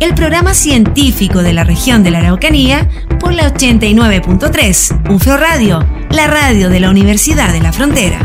el programa científico de la región de la Araucanía por la 89.3, UFRO Radio, la radio de la Universidad de la Frontera.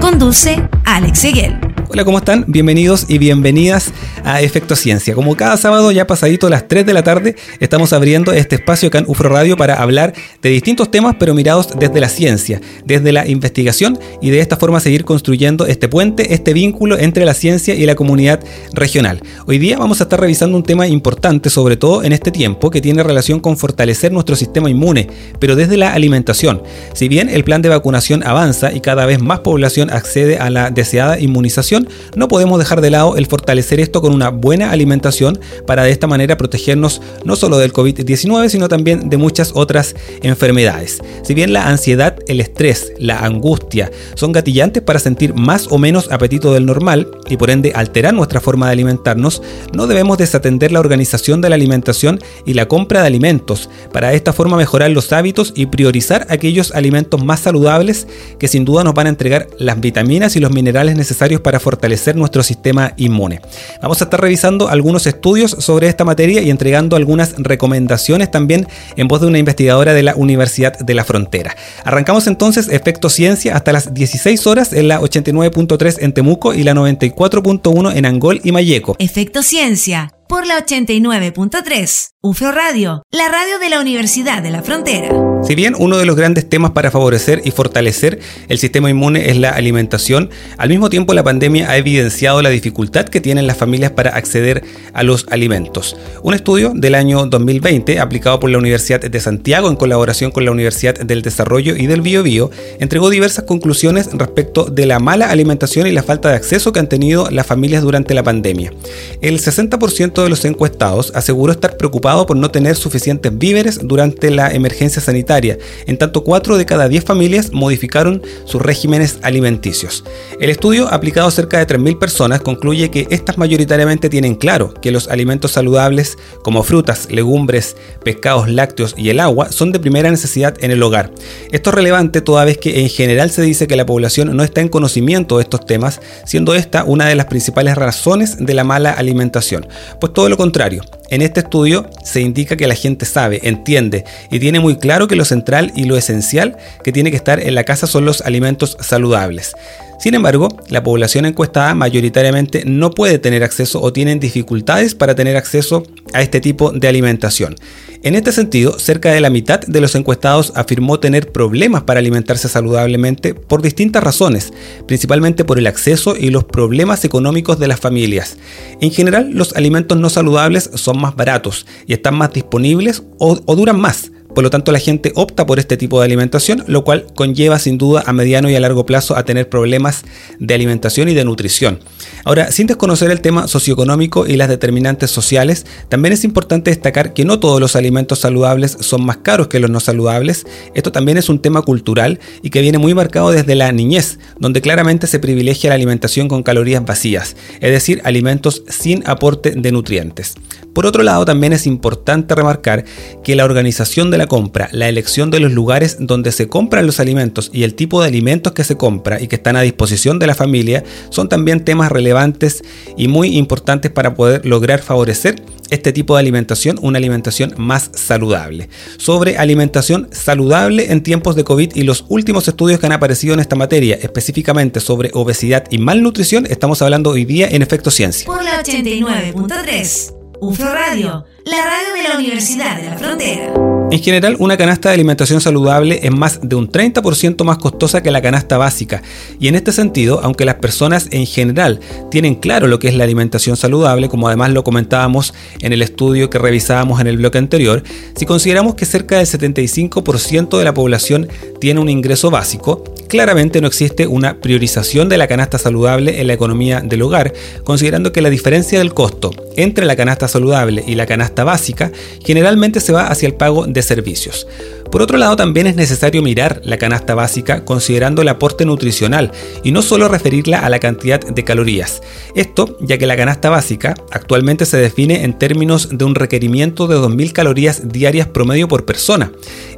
Conduce Alex Seguel. Hola, ¿cómo están? Bienvenidos y bienvenidas a Efecto Ciencia. Como cada sábado, ya pasadito las 3 de la tarde, estamos abriendo este espacio acá en UFRO Radio para hablar de distintos temas, pero mirados desde la ciencia, desde la investigación y de esta forma seguir construyendo este puente, este vínculo entre la ciencia y la comunidad regional. Hoy día vamos a estar revisando un tema importante, sobre todo en este tiempo, que tiene relación con fortalecer nuestro sistema inmune, pero desde la alimentación. Si bien el plan de vacunación avanza y cada vez más población accede a la deseada inmunización, no podemos dejar de lado el fortalecer esto con una buena alimentación para de esta manera protegernos no solo del COVID-19, sino también de muchas otras enfermedades. Si bien la ansiedad, el estrés, la angustia son gatillantes para sentir más o menos apetito del normal y por ende alterar nuestra forma de alimentarnos, no debemos desatender la organización de la alimentación y la compra de alimentos para de esta forma mejorar los hábitos y priorizar aquellos alimentos más saludables que sin duda nos van a entregar las vitaminas y los minerales necesarios para fortalecer nuestro sistema inmune. Vamos a estar revisando algunos estudios sobre esta materia y entregando algunas recomendaciones también en voz de una investigadora de la Universidad de la Frontera. Arrancamos entonces Efecto Ciencia hasta las 16 horas en la 89.3 en Temuco y la 94.1 en Angol y Mayeco. Efecto Ciencia por la 89.3. UFRO Radio, la radio de la Universidad de la Frontera. Si bien uno de los grandes temas para favorecer y fortalecer el sistema inmune es la alimentación, al mismo tiempo la pandemia ha evidenciado la dificultad que tienen las familias para acceder a los alimentos. Un estudio del año 2020, aplicado por la Universidad de Santiago en colaboración con la Universidad del Desarrollo y del Biobío, entregó diversas conclusiones respecto de la mala alimentación y la falta de acceso que han tenido las familias durante la pandemia. El 60% de los encuestados aseguró estar preocupado por no tener suficientes víveres durante la emergencia sanitaria en tanto 4 de cada 10 familias modificaron sus regímenes alimenticios. El estudio, aplicado a cerca de 3.000 personas, concluye que estas mayoritariamente tienen claro que los alimentos saludables, como frutas, legumbres, pescados lácteos y el agua, son de primera necesidad en el hogar. Esto es relevante toda vez que en general se dice que la población no está en conocimiento de estos temas, siendo esta una de las principales razones de la mala alimentación. Pues todo lo contrario, en este estudio se indica que la gente sabe, entiende y tiene muy claro que lo central y lo esencial que tiene que estar en la casa son los alimentos saludables. Sin embargo, la población encuestada mayoritariamente no puede tener acceso o tienen dificultades para tener acceso a este tipo de alimentación. En este sentido, cerca de la mitad de los encuestados afirmó tener problemas para alimentarse saludablemente por distintas razones, principalmente por el acceso y los problemas económicos de las familias. En general, los alimentos no saludables son más baratos y están más disponibles o, o duran más. Por lo tanto, la gente opta por este tipo de alimentación, lo cual conlleva sin duda a mediano y a largo plazo a tener problemas de alimentación y de nutrición. Ahora, sin desconocer el tema socioeconómico y las determinantes sociales, también es importante destacar que no todos los alimentos saludables son más caros que los no saludables. Esto también es un tema cultural y que viene muy marcado desde la niñez, donde claramente se privilegia la alimentación con calorías vacías, es decir, alimentos sin aporte de nutrientes. Por otro lado, también es importante remarcar que la organización de la compra, la elección de los lugares donde se compran los alimentos y el tipo de alimentos que se compra y que están a disposición de la familia son también temas relevantes y muy importantes para poder lograr favorecer este tipo de alimentación, una alimentación más saludable. Sobre alimentación saludable en tiempos de COVID y los últimos estudios que han aparecido en esta materia, específicamente sobre obesidad y malnutrición, estamos hablando hoy día en Efecto Ciencia. Por la 89.3. UFRO Radio, la radio de la Universidad de la Frontera. En general, una canasta de alimentación saludable es más de un 30% más costosa que la canasta básica. Y en este sentido, aunque las personas en general tienen claro lo que es la alimentación saludable, como además lo comentábamos en el estudio que revisábamos en el bloque anterior, si consideramos que cerca del 75% de la población tiene un ingreso básico, claramente no existe una priorización de la canasta saludable en la economía del hogar, considerando que la diferencia del costo entre la canasta saludable y la canasta básica generalmente se va hacia el pago de servicios. Por otro lado, también es necesario mirar la canasta básica considerando el aporte nutricional y no solo referirla a la cantidad de calorías. Esto ya que la canasta básica actualmente se define en términos de un requerimiento de 2.000 calorías diarias promedio por persona.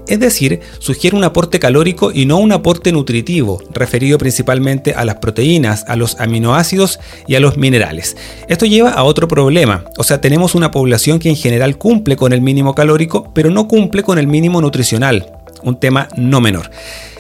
Es decir, sugiere un aporte calórico y no un aporte nutritivo, referido principalmente a las proteínas, a los aminoácidos y a los minerales. Esto lleva a otro problema, o sea, tenemos una población que en general cumple con el mínimo calórico, pero no cumple con el mínimo nutricional, un tema no menor.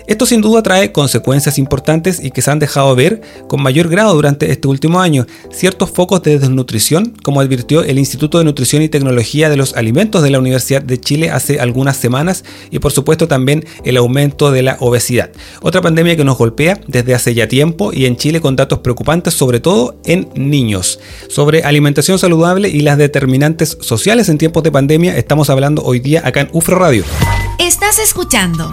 Esto sin duda trae consecuencias importantes y que se han dejado ver con mayor grado durante este último año. Ciertos focos de desnutrición, como advirtió el Instituto de Nutrición y Tecnología de los Alimentos de la Universidad de Chile hace algunas semanas, y por supuesto también el aumento de la obesidad. Otra pandemia que nos golpea desde hace ya tiempo y en Chile con datos preocupantes, sobre todo en niños. Sobre alimentación saludable y las determinantes sociales en tiempos de pandemia, estamos hablando hoy día acá en UFRO Radio. Estás escuchando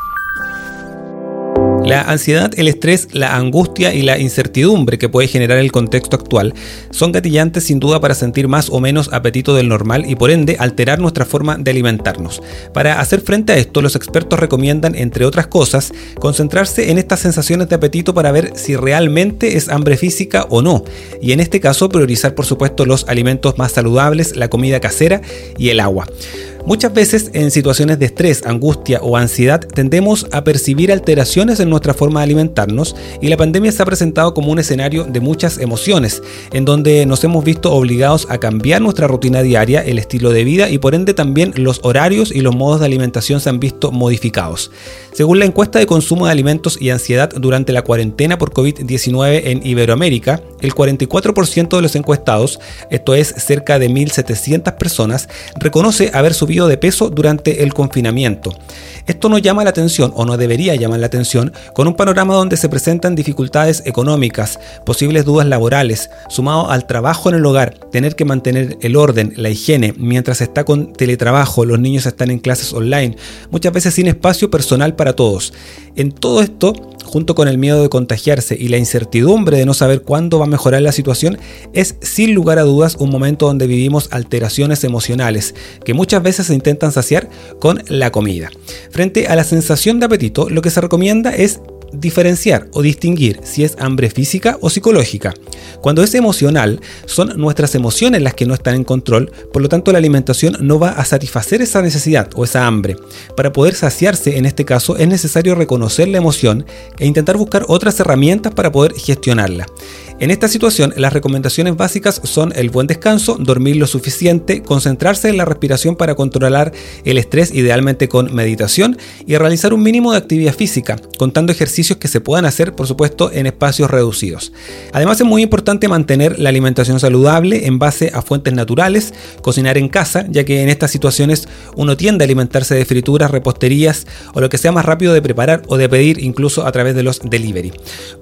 La ansiedad, el estrés, la angustia y la incertidumbre que puede generar el contexto actual son gatillantes sin duda para sentir más o menos apetito del normal y por ende alterar nuestra forma de alimentarnos. Para hacer frente a esto, los expertos recomiendan, entre otras cosas, concentrarse en estas sensaciones de apetito para ver si realmente es hambre física o no, y en este caso priorizar por supuesto los alimentos más saludables, la comida casera y el agua. Muchas veces en situaciones de estrés, angustia o ansiedad tendemos a percibir alteraciones en nuestra forma de alimentarnos y la pandemia se ha presentado como un escenario de muchas emociones, en donde nos hemos visto obligados a cambiar nuestra rutina diaria, el estilo de vida y por ende también los horarios y los modos de alimentación se han visto modificados. Según la encuesta de consumo de alimentos y ansiedad durante la cuarentena por COVID-19 en Iberoamérica, el 44% de los encuestados, esto es cerca de 1.700 personas, reconoce haber subido de peso durante el confinamiento. Esto no llama la atención o no debería llamar la atención con un panorama donde se presentan dificultades económicas, posibles dudas laborales, sumado al trabajo en el hogar, tener que mantener el orden, la higiene, mientras está con teletrabajo, los niños están en clases online, muchas veces sin espacio personal para todos. En todo esto, junto con el miedo de contagiarse y la incertidumbre de no saber cuándo va a mejorar la situación, es sin lugar a dudas un momento donde vivimos alteraciones emocionales que muchas veces se intentan saciar con la comida. Frente a la sensación de apetito, lo que se recomienda es diferenciar o distinguir si es hambre física o psicológica. Cuando es emocional, son nuestras emociones las que no están en control, por lo tanto la alimentación no va a satisfacer esa necesidad o esa hambre. Para poder saciarse en este caso es necesario reconocer la emoción e intentar buscar otras herramientas para poder gestionarla. En esta situación, las recomendaciones básicas son el buen descanso, dormir lo suficiente, concentrarse en la respiración para controlar el estrés, idealmente con meditación, y realizar un mínimo de actividad física, contando ejercicios que se puedan hacer, por supuesto, en espacios reducidos. Además, es muy importante mantener la alimentación saludable en base a fuentes naturales, cocinar en casa, ya que en estas situaciones uno tiende a alimentarse de frituras, reposterías o lo que sea más rápido de preparar o de pedir incluso a través de los delivery.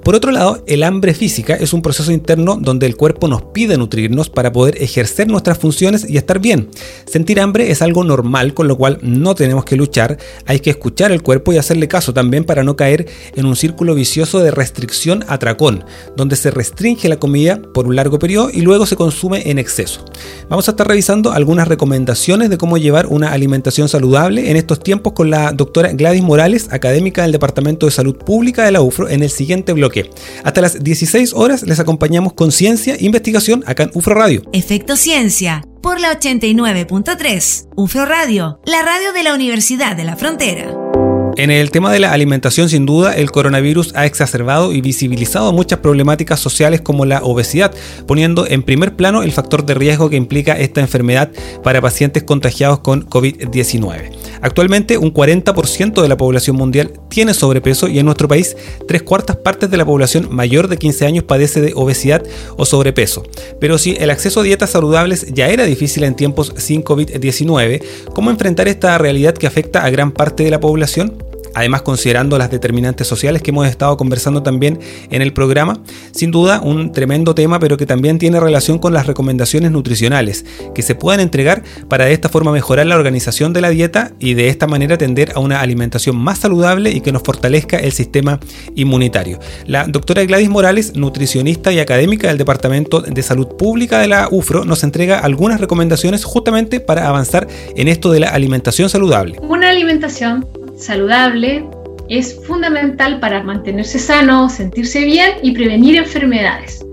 Por otro lado, el hambre física es un proceso interno donde el cuerpo nos pide nutrirnos para poder ejercer nuestras funciones y estar bien. Sentir hambre es algo normal, con lo cual no tenemos que luchar, hay que escuchar el cuerpo y hacerle caso también para no caer en un círculo vicioso de restricción atracón, donde se restringe la comida por un largo periodo y luego se consume en exceso. Vamos a estar revisando algunas recomendaciones de cómo llevar una alimentación saludable en estos tiempos con la doctora Gladys Morales, académica del Departamento de Salud Pública de la UFRO, en el siguiente bloque. Hasta las 16 horas les acompañamos con ciencia e investigación acá en UFRO Radio. Efecto Ciencia por la 89.3. UFRO Radio, la radio de la Universidad de la Frontera. En el tema de la alimentación, sin duda, el coronavirus ha exacerbado y visibilizado muchas problemáticas sociales como la obesidad, poniendo en primer plano el factor de riesgo que implica esta enfermedad para pacientes contagiados con COVID-19. Actualmente, un 40% de la población mundial tiene sobrepeso y en nuestro país, tres cuartas partes de la población mayor de 15 años padece de obesidad o sobrepeso. Pero si el acceso a dietas saludables ya era difícil en tiempos sin COVID-19, ¿cómo enfrentar esta realidad que afecta a gran parte de la población? Además considerando las determinantes sociales que hemos estado conversando también en el programa. Sin duda, un tremendo tema, pero que también tiene relación con las recomendaciones nutricionales que se puedan entregar para de esta forma mejorar la organización de la dieta y de esta manera tender a una alimentación más saludable y que nos fortalezca el sistema inmunitario. La doctora Gladys Morales, nutricionista y académica del Departamento de Salud Pública de la UFRO, nos entrega algunas recomendaciones justamente para avanzar en esto de la alimentación saludable. Una alimentación saludable es fundamental para mantenerse sano, sentirse bien y prevenir enfermedades.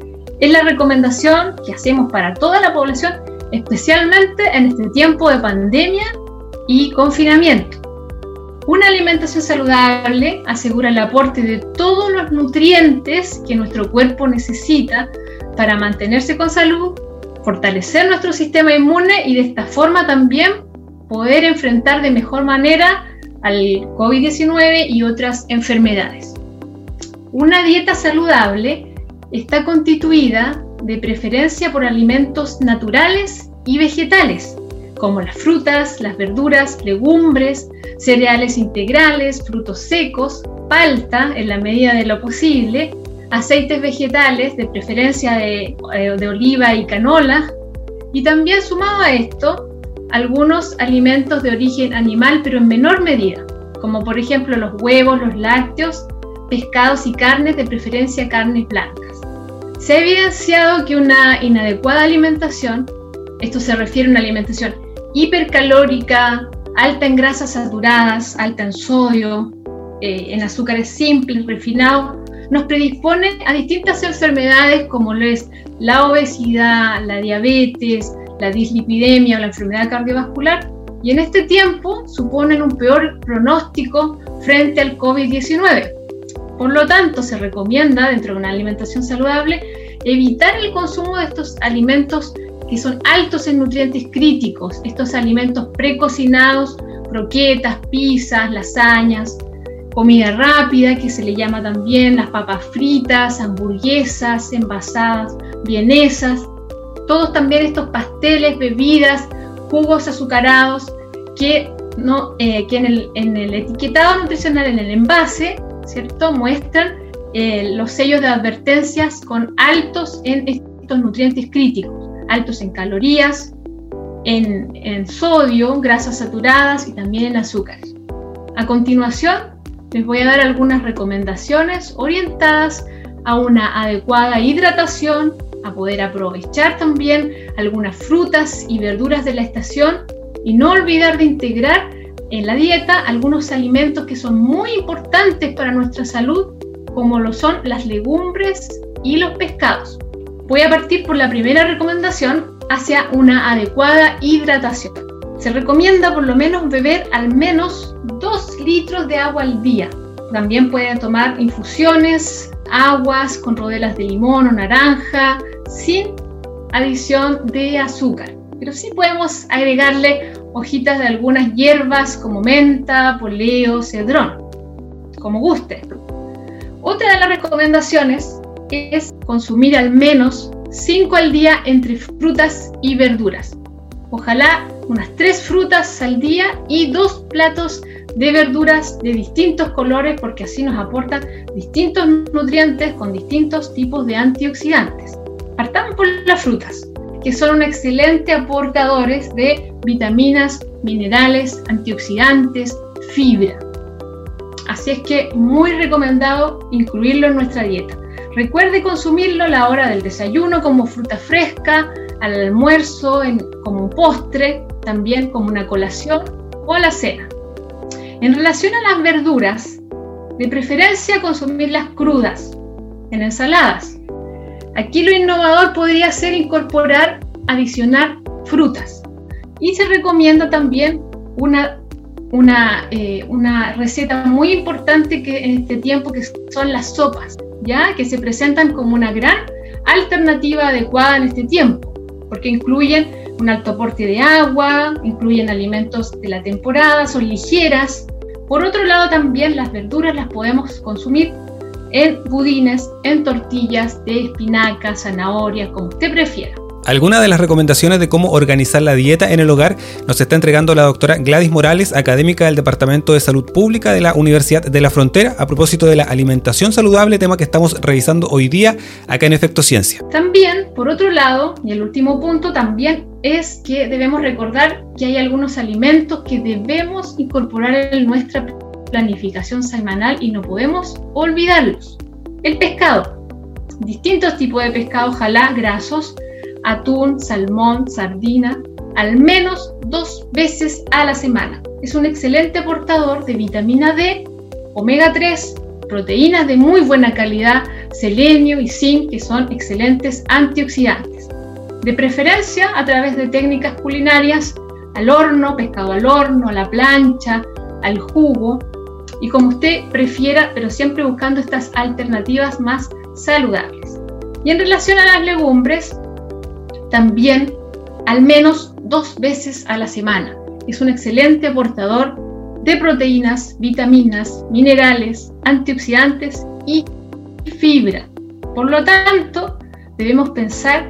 Es la recomendación que hacemos para toda la población, especialmente en este tiempo de pandemia y confinamiento. Una alimentación saludable asegura el aporte de todos los nutrientes que nuestro cuerpo necesita para mantenerse con salud, fortalecer nuestro sistema inmune y de esta forma también poder enfrentar de mejor manera al COVID-19 y otras enfermedades. Una dieta saludable está constituida de preferencia por alimentos naturales y vegetales, como las frutas, las verduras, legumbres, cereales integrales, frutos secos, palta en la medida de lo posible, aceites vegetales, de preferencia de, eh, de oliva y canola, y también sumado a esto, algunos alimentos de origen animal, pero en menor medida, como por ejemplo los huevos, los lácteos, pescados y carnes, de preferencia carnes blancas. Se ha evidenciado que una inadecuada alimentación, esto se refiere a una alimentación hipercalórica, alta en grasas saturadas, alta en sodio, eh, en azúcares simples, refinados, nos predispone a distintas enfermedades como lo es la obesidad, la diabetes, la dislipidemia o la enfermedad cardiovascular, y en este tiempo suponen un peor pronóstico frente al COVID-19. Por lo tanto, se recomienda, dentro de una alimentación saludable, evitar el consumo de estos alimentos que son altos en nutrientes críticos, estos alimentos precocinados, croquetas, pizzas, lasañas, comida rápida, que se le llama también las papas fritas, hamburguesas, envasadas, vienesas, todos también estos pasteles, bebidas, jugos azucarados que, no, eh, que en, el, etiquetado nutricional, en el envase, ¿cierto? muestran eh, los sellos de advertencias con altos en estos nutrientes críticos, altos en calorías, en, en sodio, grasas saturadas y también en azúcares. A continuación, les voy a dar algunas recomendaciones orientadas a una adecuada hidratación a poder aprovechar también algunas frutas y verduras de la estación y no olvidar de integrar en la dieta algunos alimentos que son muy importantes para nuestra salud, como lo son las legumbres y los pescados. Voy a partir por la primera recomendación hacia una adecuada hidratación. Se recomienda por lo menos beber al menos 2 litros de agua al día. También pueden tomar infusiones, aguas con rodelas de limón o naranja, sin adición de azúcar. Pero sí podemos agregarle hojitas de algunas hierbas como menta, poleo, cedrón, como guste. Otra de las recomendaciones es consumir al menos 5 al día entre frutas y verduras. Ojalá unas 3 frutas al día y 2 platos de verduras de distintos colores porque así nos aportan distintos nutrientes con distintos tipos de antioxidantes. Partamos por las frutas, que son un excelente aportadores de vitaminas, minerales, antioxidantes, fibra. Así es que muy recomendado incluirlo en nuestra dieta. Recuerde consumirlo a la hora del desayuno como fruta fresca, al almuerzo como un postre, también como una colación o a la cena. En relación a las verduras, de preferencia consumirlas crudas, en ensaladas, Aquí lo innovador podría ser incorporar, adicionar frutas. Y se recomienda también una, una, eh, una receta muy importante que en este tiempo que son las sopas, ya que se presentan como una gran alternativa adecuada en este tiempo, porque incluyen un alto aporte de agua, incluyen alimentos de la temporada, son ligeras. Por otro lado, también las verduras las podemos consumir en budines, en tortillas de espinaca, zanahoria, como usted prefiera. Algunas de las recomendaciones de cómo organizar la dieta en el hogar nos está entregando la doctora Gladys Morales, académica del Departamento de Salud Pública de la Universidad de la Frontera, a propósito de la alimentación saludable, tema que estamos revisando hoy día acá en Efecto Ciencia. También, por otro lado, y el último punto también es que debemos recordar que hay algunos alimentos que debemos incorporar en nuestra planificación semanal y no podemos olvidarlos. El pescado, distintos tipos de pescado, ojalá grasos, atún, salmón, sardina, al menos dos veces a la semana. Es un excelente portador de vitamina D, omega 3, proteínas de muy buena calidad, selenio y zinc, que son excelentes antioxidantes. De preferencia a través de técnicas culinarias al horno, pescado al horno, a la plancha, al jugo, y como usted prefiera, pero siempre buscando estas alternativas más saludables. Y en relación a las legumbres, también al menos dos veces a la semana. Es un excelente aportador de proteínas, vitaminas, minerales, antioxidantes y fibra. Por lo tanto, debemos pensar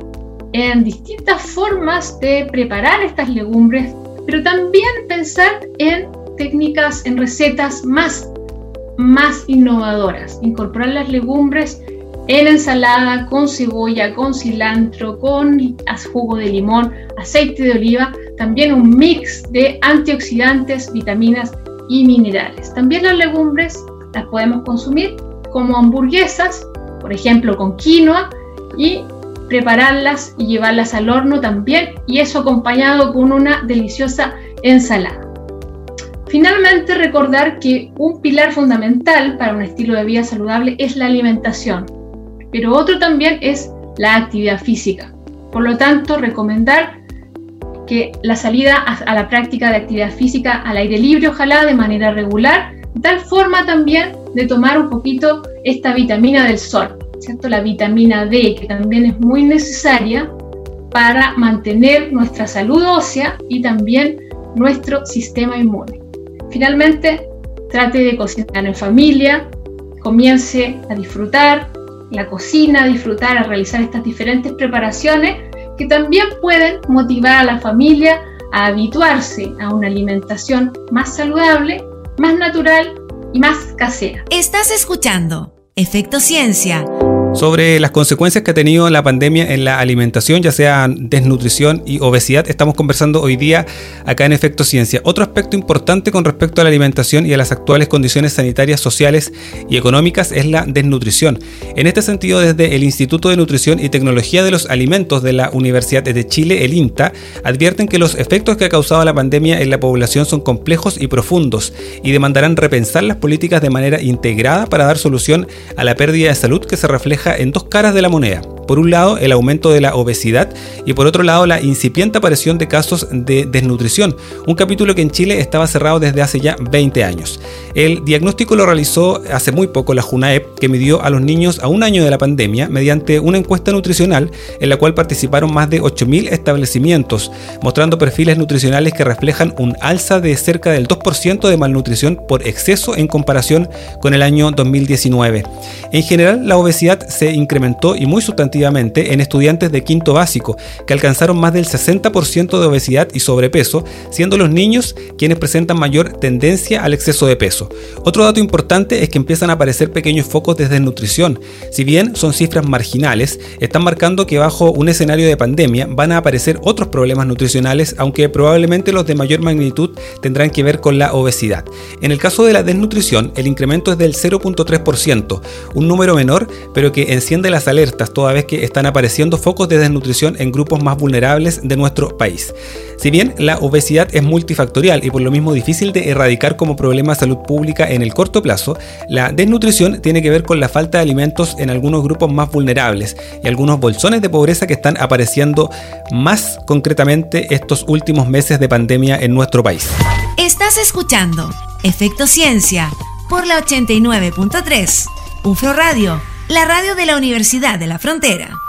en distintas formas de preparar estas legumbres, pero también pensar en técnicas, en recetas más, más innovadoras. Incorporar las legumbres en ensalada con cebolla, con cilantro, con jugo de limón, aceite de oliva, también un mix de antioxidantes, vitaminas y minerales. También las legumbres las podemos consumir como hamburguesas, por ejemplo con quinoa, y prepararlas y llevarlas al horno también, y eso acompañado con una deliciosa ensalada. Finalmente, recordar que un pilar fundamental para un estilo de vida saludable es la alimentación pero otro también es la actividad física. Por lo tanto, recomendar que la salida a la práctica de actividad física al aire libre, ojalá de manera regular, tal forma también de tomar un poquito esta vitamina del sol, ¿cierto? La vitamina D, que también es muy necesaria para mantener nuestra salud ósea y también nuestro sistema inmune. Finalmente, trate de cocinar en familia, comience a disfrutar, la cocina, disfrutar, a realizar estas diferentes preparaciones que también pueden motivar a la familia a habituarse a una alimentación más saludable, más natural y más casera. Estás escuchando Efecto Ciencia sobre las consecuencias que ha tenido la pandemia en la alimentación, ya sea desnutrición y obesidad. Estamos conversando hoy día acá en Efecto Ciencia. Otro aspecto importante con respecto a la alimentación y a las actuales condiciones sanitarias, sociales y económicas es la desnutrición. En este sentido, desde el Instituto de Nutrición y Tecnología de los Alimentos de la Universidad de Chile, el INTA, advierten que los efectos que ha causado la pandemia en la población son complejos y profundos y demandarán repensar las políticas de manera integrada para dar solución a la pérdida de salud que se refleja en dos caras de la moneda. Por un lado, el aumento de la obesidad y por otro lado, la incipiente aparición de casos de desnutrición, un capítulo que en Chile estaba cerrado desde hace ya 20 años. El diagnóstico lo realizó hace muy poco la JUNAEP, que midió a los niños a un año de la pandemia mediante una encuesta nutricional en la cual participaron más de 8.000 establecimientos, mostrando perfiles nutricionales que reflejan un alza de cerca del 2% de malnutrición por exceso en comparación con el año 2019. En general, la obesidad se incrementó y muy sustantivamente en estudiantes de quinto básico, que alcanzaron más del 60% de obesidad y sobrepeso, siendo los niños quienes presentan mayor tendencia al exceso de peso. Otro dato importante es que empiezan a aparecer pequeños focos de desnutrición. Si bien son cifras marginales, están marcando que bajo un escenario de pandemia van a aparecer otros problemas nutricionales, aunque probablemente los de mayor magnitud tendrán que ver con la obesidad. En el caso de la desnutrición, el incremento es del 0.3%, un número menor, pero que enciende las alertas toda vez que están apareciendo focos de desnutrición en grupos más vulnerables de nuestro país. Si bien la obesidad es multifactorial y por lo mismo difícil de erradicar como problema de salud pública en el corto plazo, la desnutrición tiene que ver con la falta de alimentos en algunos grupos más vulnerables y algunos bolsones de pobreza que están apareciendo más concretamente estos últimos meses de pandemia en nuestro país. Estás escuchando Efecto Ciencia por la 89.3, UFRO Radio la radio de la Universidad de la Frontera.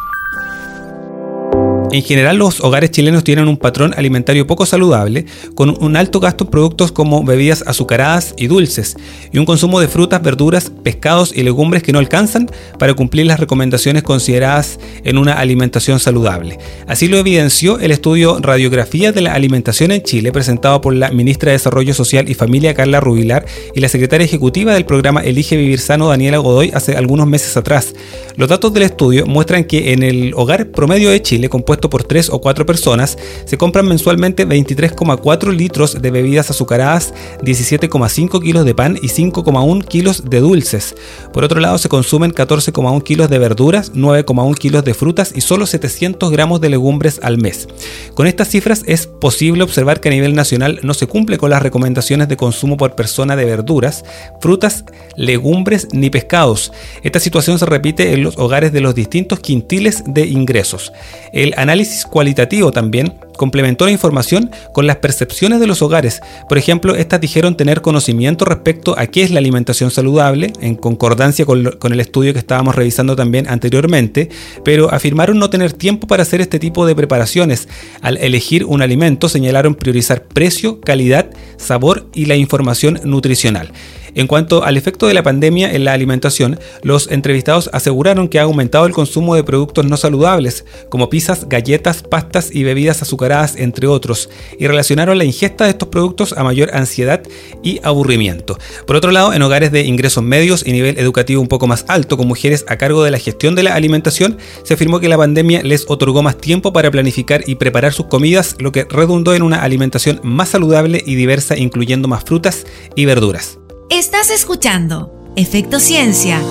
En general, los hogares chilenos tienen un patrón alimentario poco saludable, con un alto gasto en productos como bebidas azucaradas y dulces, y un consumo de frutas, verduras, pescados y legumbres que no alcanzan para cumplir las recomendaciones consideradas en una alimentación saludable. Así lo evidenció el estudio Radiografía de la Alimentación en Chile, presentado por la ministra de Desarrollo Social y Familia Carla Rubilar y la secretaria ejecutiva del programa Elige Vivir Sano Daniela Godoy hace algunos meses atrás. Los datos del estudio muestran que en el hogar promedio de Chile, compuesto por 3 o 4 personas, se compran mensualmente 23,4 litros de bebidas azucaradas, 17,5 kilos de pan y 5,1 kilos de dulces. Por otro lado, se consumen 14,1 kilos de verduras, 9,1 kilos de frutas y solo 700 gramos de legumbres al mes. Con estas cifras es posible observar que a nivel nacional no se cumple con las recomendaciones de consumo por persona de verduras, frutas, legumbres ni pescados. Esta situación se repite en los hogares de los distintos quintiles de ingresos. El análisis cualitativo también complementó la información con las percepciones de los hogares. Por ejemplo, estas dijeron tener conocimiento respecto a qué es la alimentación saludable, en concordancia con, con, el estudio que estábamos revisando también anteriormente, pero afirmaron no tener tiempo para hacer este tipo de preparaciones. Al elegir un alimento señalaron priorizar precio, calidad, sabor y la información nutricional. En cuanto al efecto de la pandemia en la alimentación, los entrevistados aseguraron que ha aumentado el consumo de productos no saludables, como pizzas, galletas, pastas y bebidas azucaradas, entre otros, y relacionaron la ingesta de estos productos a mayor ansiedad y aburrimiento. Por otro lado, en hogares de ingresos medios y nivel educativo un poco más alto, con mujeres a cargo de la gestión de la alimentación, se afirmó que la pandemia les otorgó más tiempo para planificar y preparar sus comidas, lo que redundó en una alimentación más saludable y diversa, incluyendo más frutas y verduras. Estás escuchando Efecto Ciencia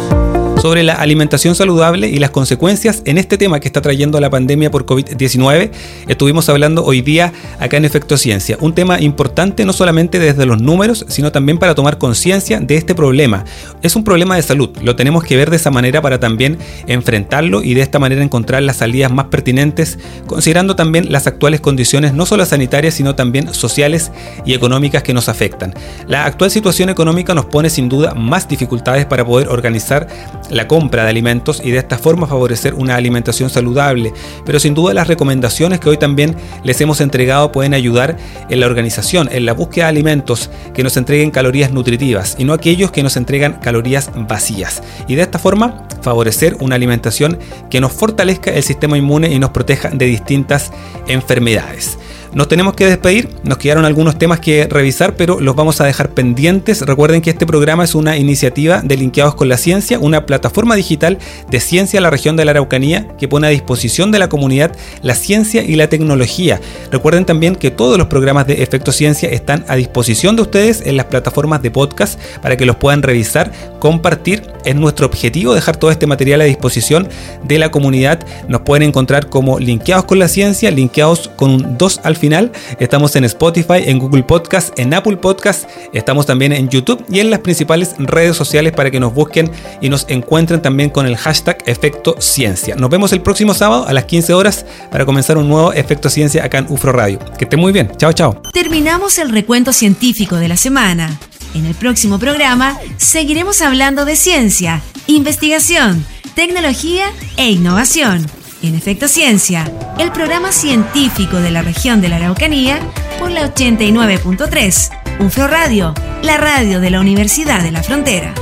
sobre la alimentación saludable y las consecuencias en este tema que está trayendo la pandemia por COVID-19. Estuvimos hablando hoy día acá en Efecto Ciencia, un tema importante no solamente desde los números, sino también para tomar conciencia de este problema. Es un problema de salud, lo tenemos que ver de esa manera para también enfrentarlo y de esta manera encontrar las salidas más pertinentes, considerando también las actuales condiciones no solo sanitarias, sino también sociales y económicas que nos afectan. La actual situación económica nos pone sin duda más dificultades para poder organizar la compra de alimentos y de esta forma favorecer una alimentación saludable. Pero sin duda las recomendaciones que hoy también les hemos entregado pueden ayudar en la organización, en la búsqueda de alimentos que nos entreguen calorías nutritivas y no aquellos que nos entregan calorías vacías. Y de esta forma favorecer una alimentación que nos fortalezca el sistema inmune y nos proteja de distintas enfermedades. Nos tenemos que despedir, nos quedaron algunos temas que revisar, pero los vamos a dejar pendientes. Recuerden que este programa es una iniciativa de Linkeados con la Ciencia, una plataforma digital de ciencia en la región de la Araucanía que pone a disposición de la comunidad la ciencia y la tecnología. Recuerden también que todos los programas de Efecto Ciencia están a disposición de ustedes en las plataformas de podcast para que los puedan revisar, compartir. Es nuestro objetivo dejar todo este material a disposición de la comunidad. Nos pueden encontrar como Linkeados con la Ciencia, linkeados con un 2 al Estamos en Spotify, en Google Podcast, en Apple Podcast, estamos también en YouTube y en las principales redes sociales para que nos busquen y nos encuentren también con el hashtag Efecto Ciencia. Nos vemos el próximo sábado a las 15 horas para comenzar un nuevo Efecto Ciencia acá en UFRO Radio. Que esté muy bien. Chao, chao. Terminamos el recuento científico de la semana. En el próximo programa seguiremos hablando de ciencia, investigación, tecnología e innovación en Efecto Ciencia, el programa científico de la región de la Araucanía por la 89.3, UFRO Radio, la radio de la Universidad de la Frontera.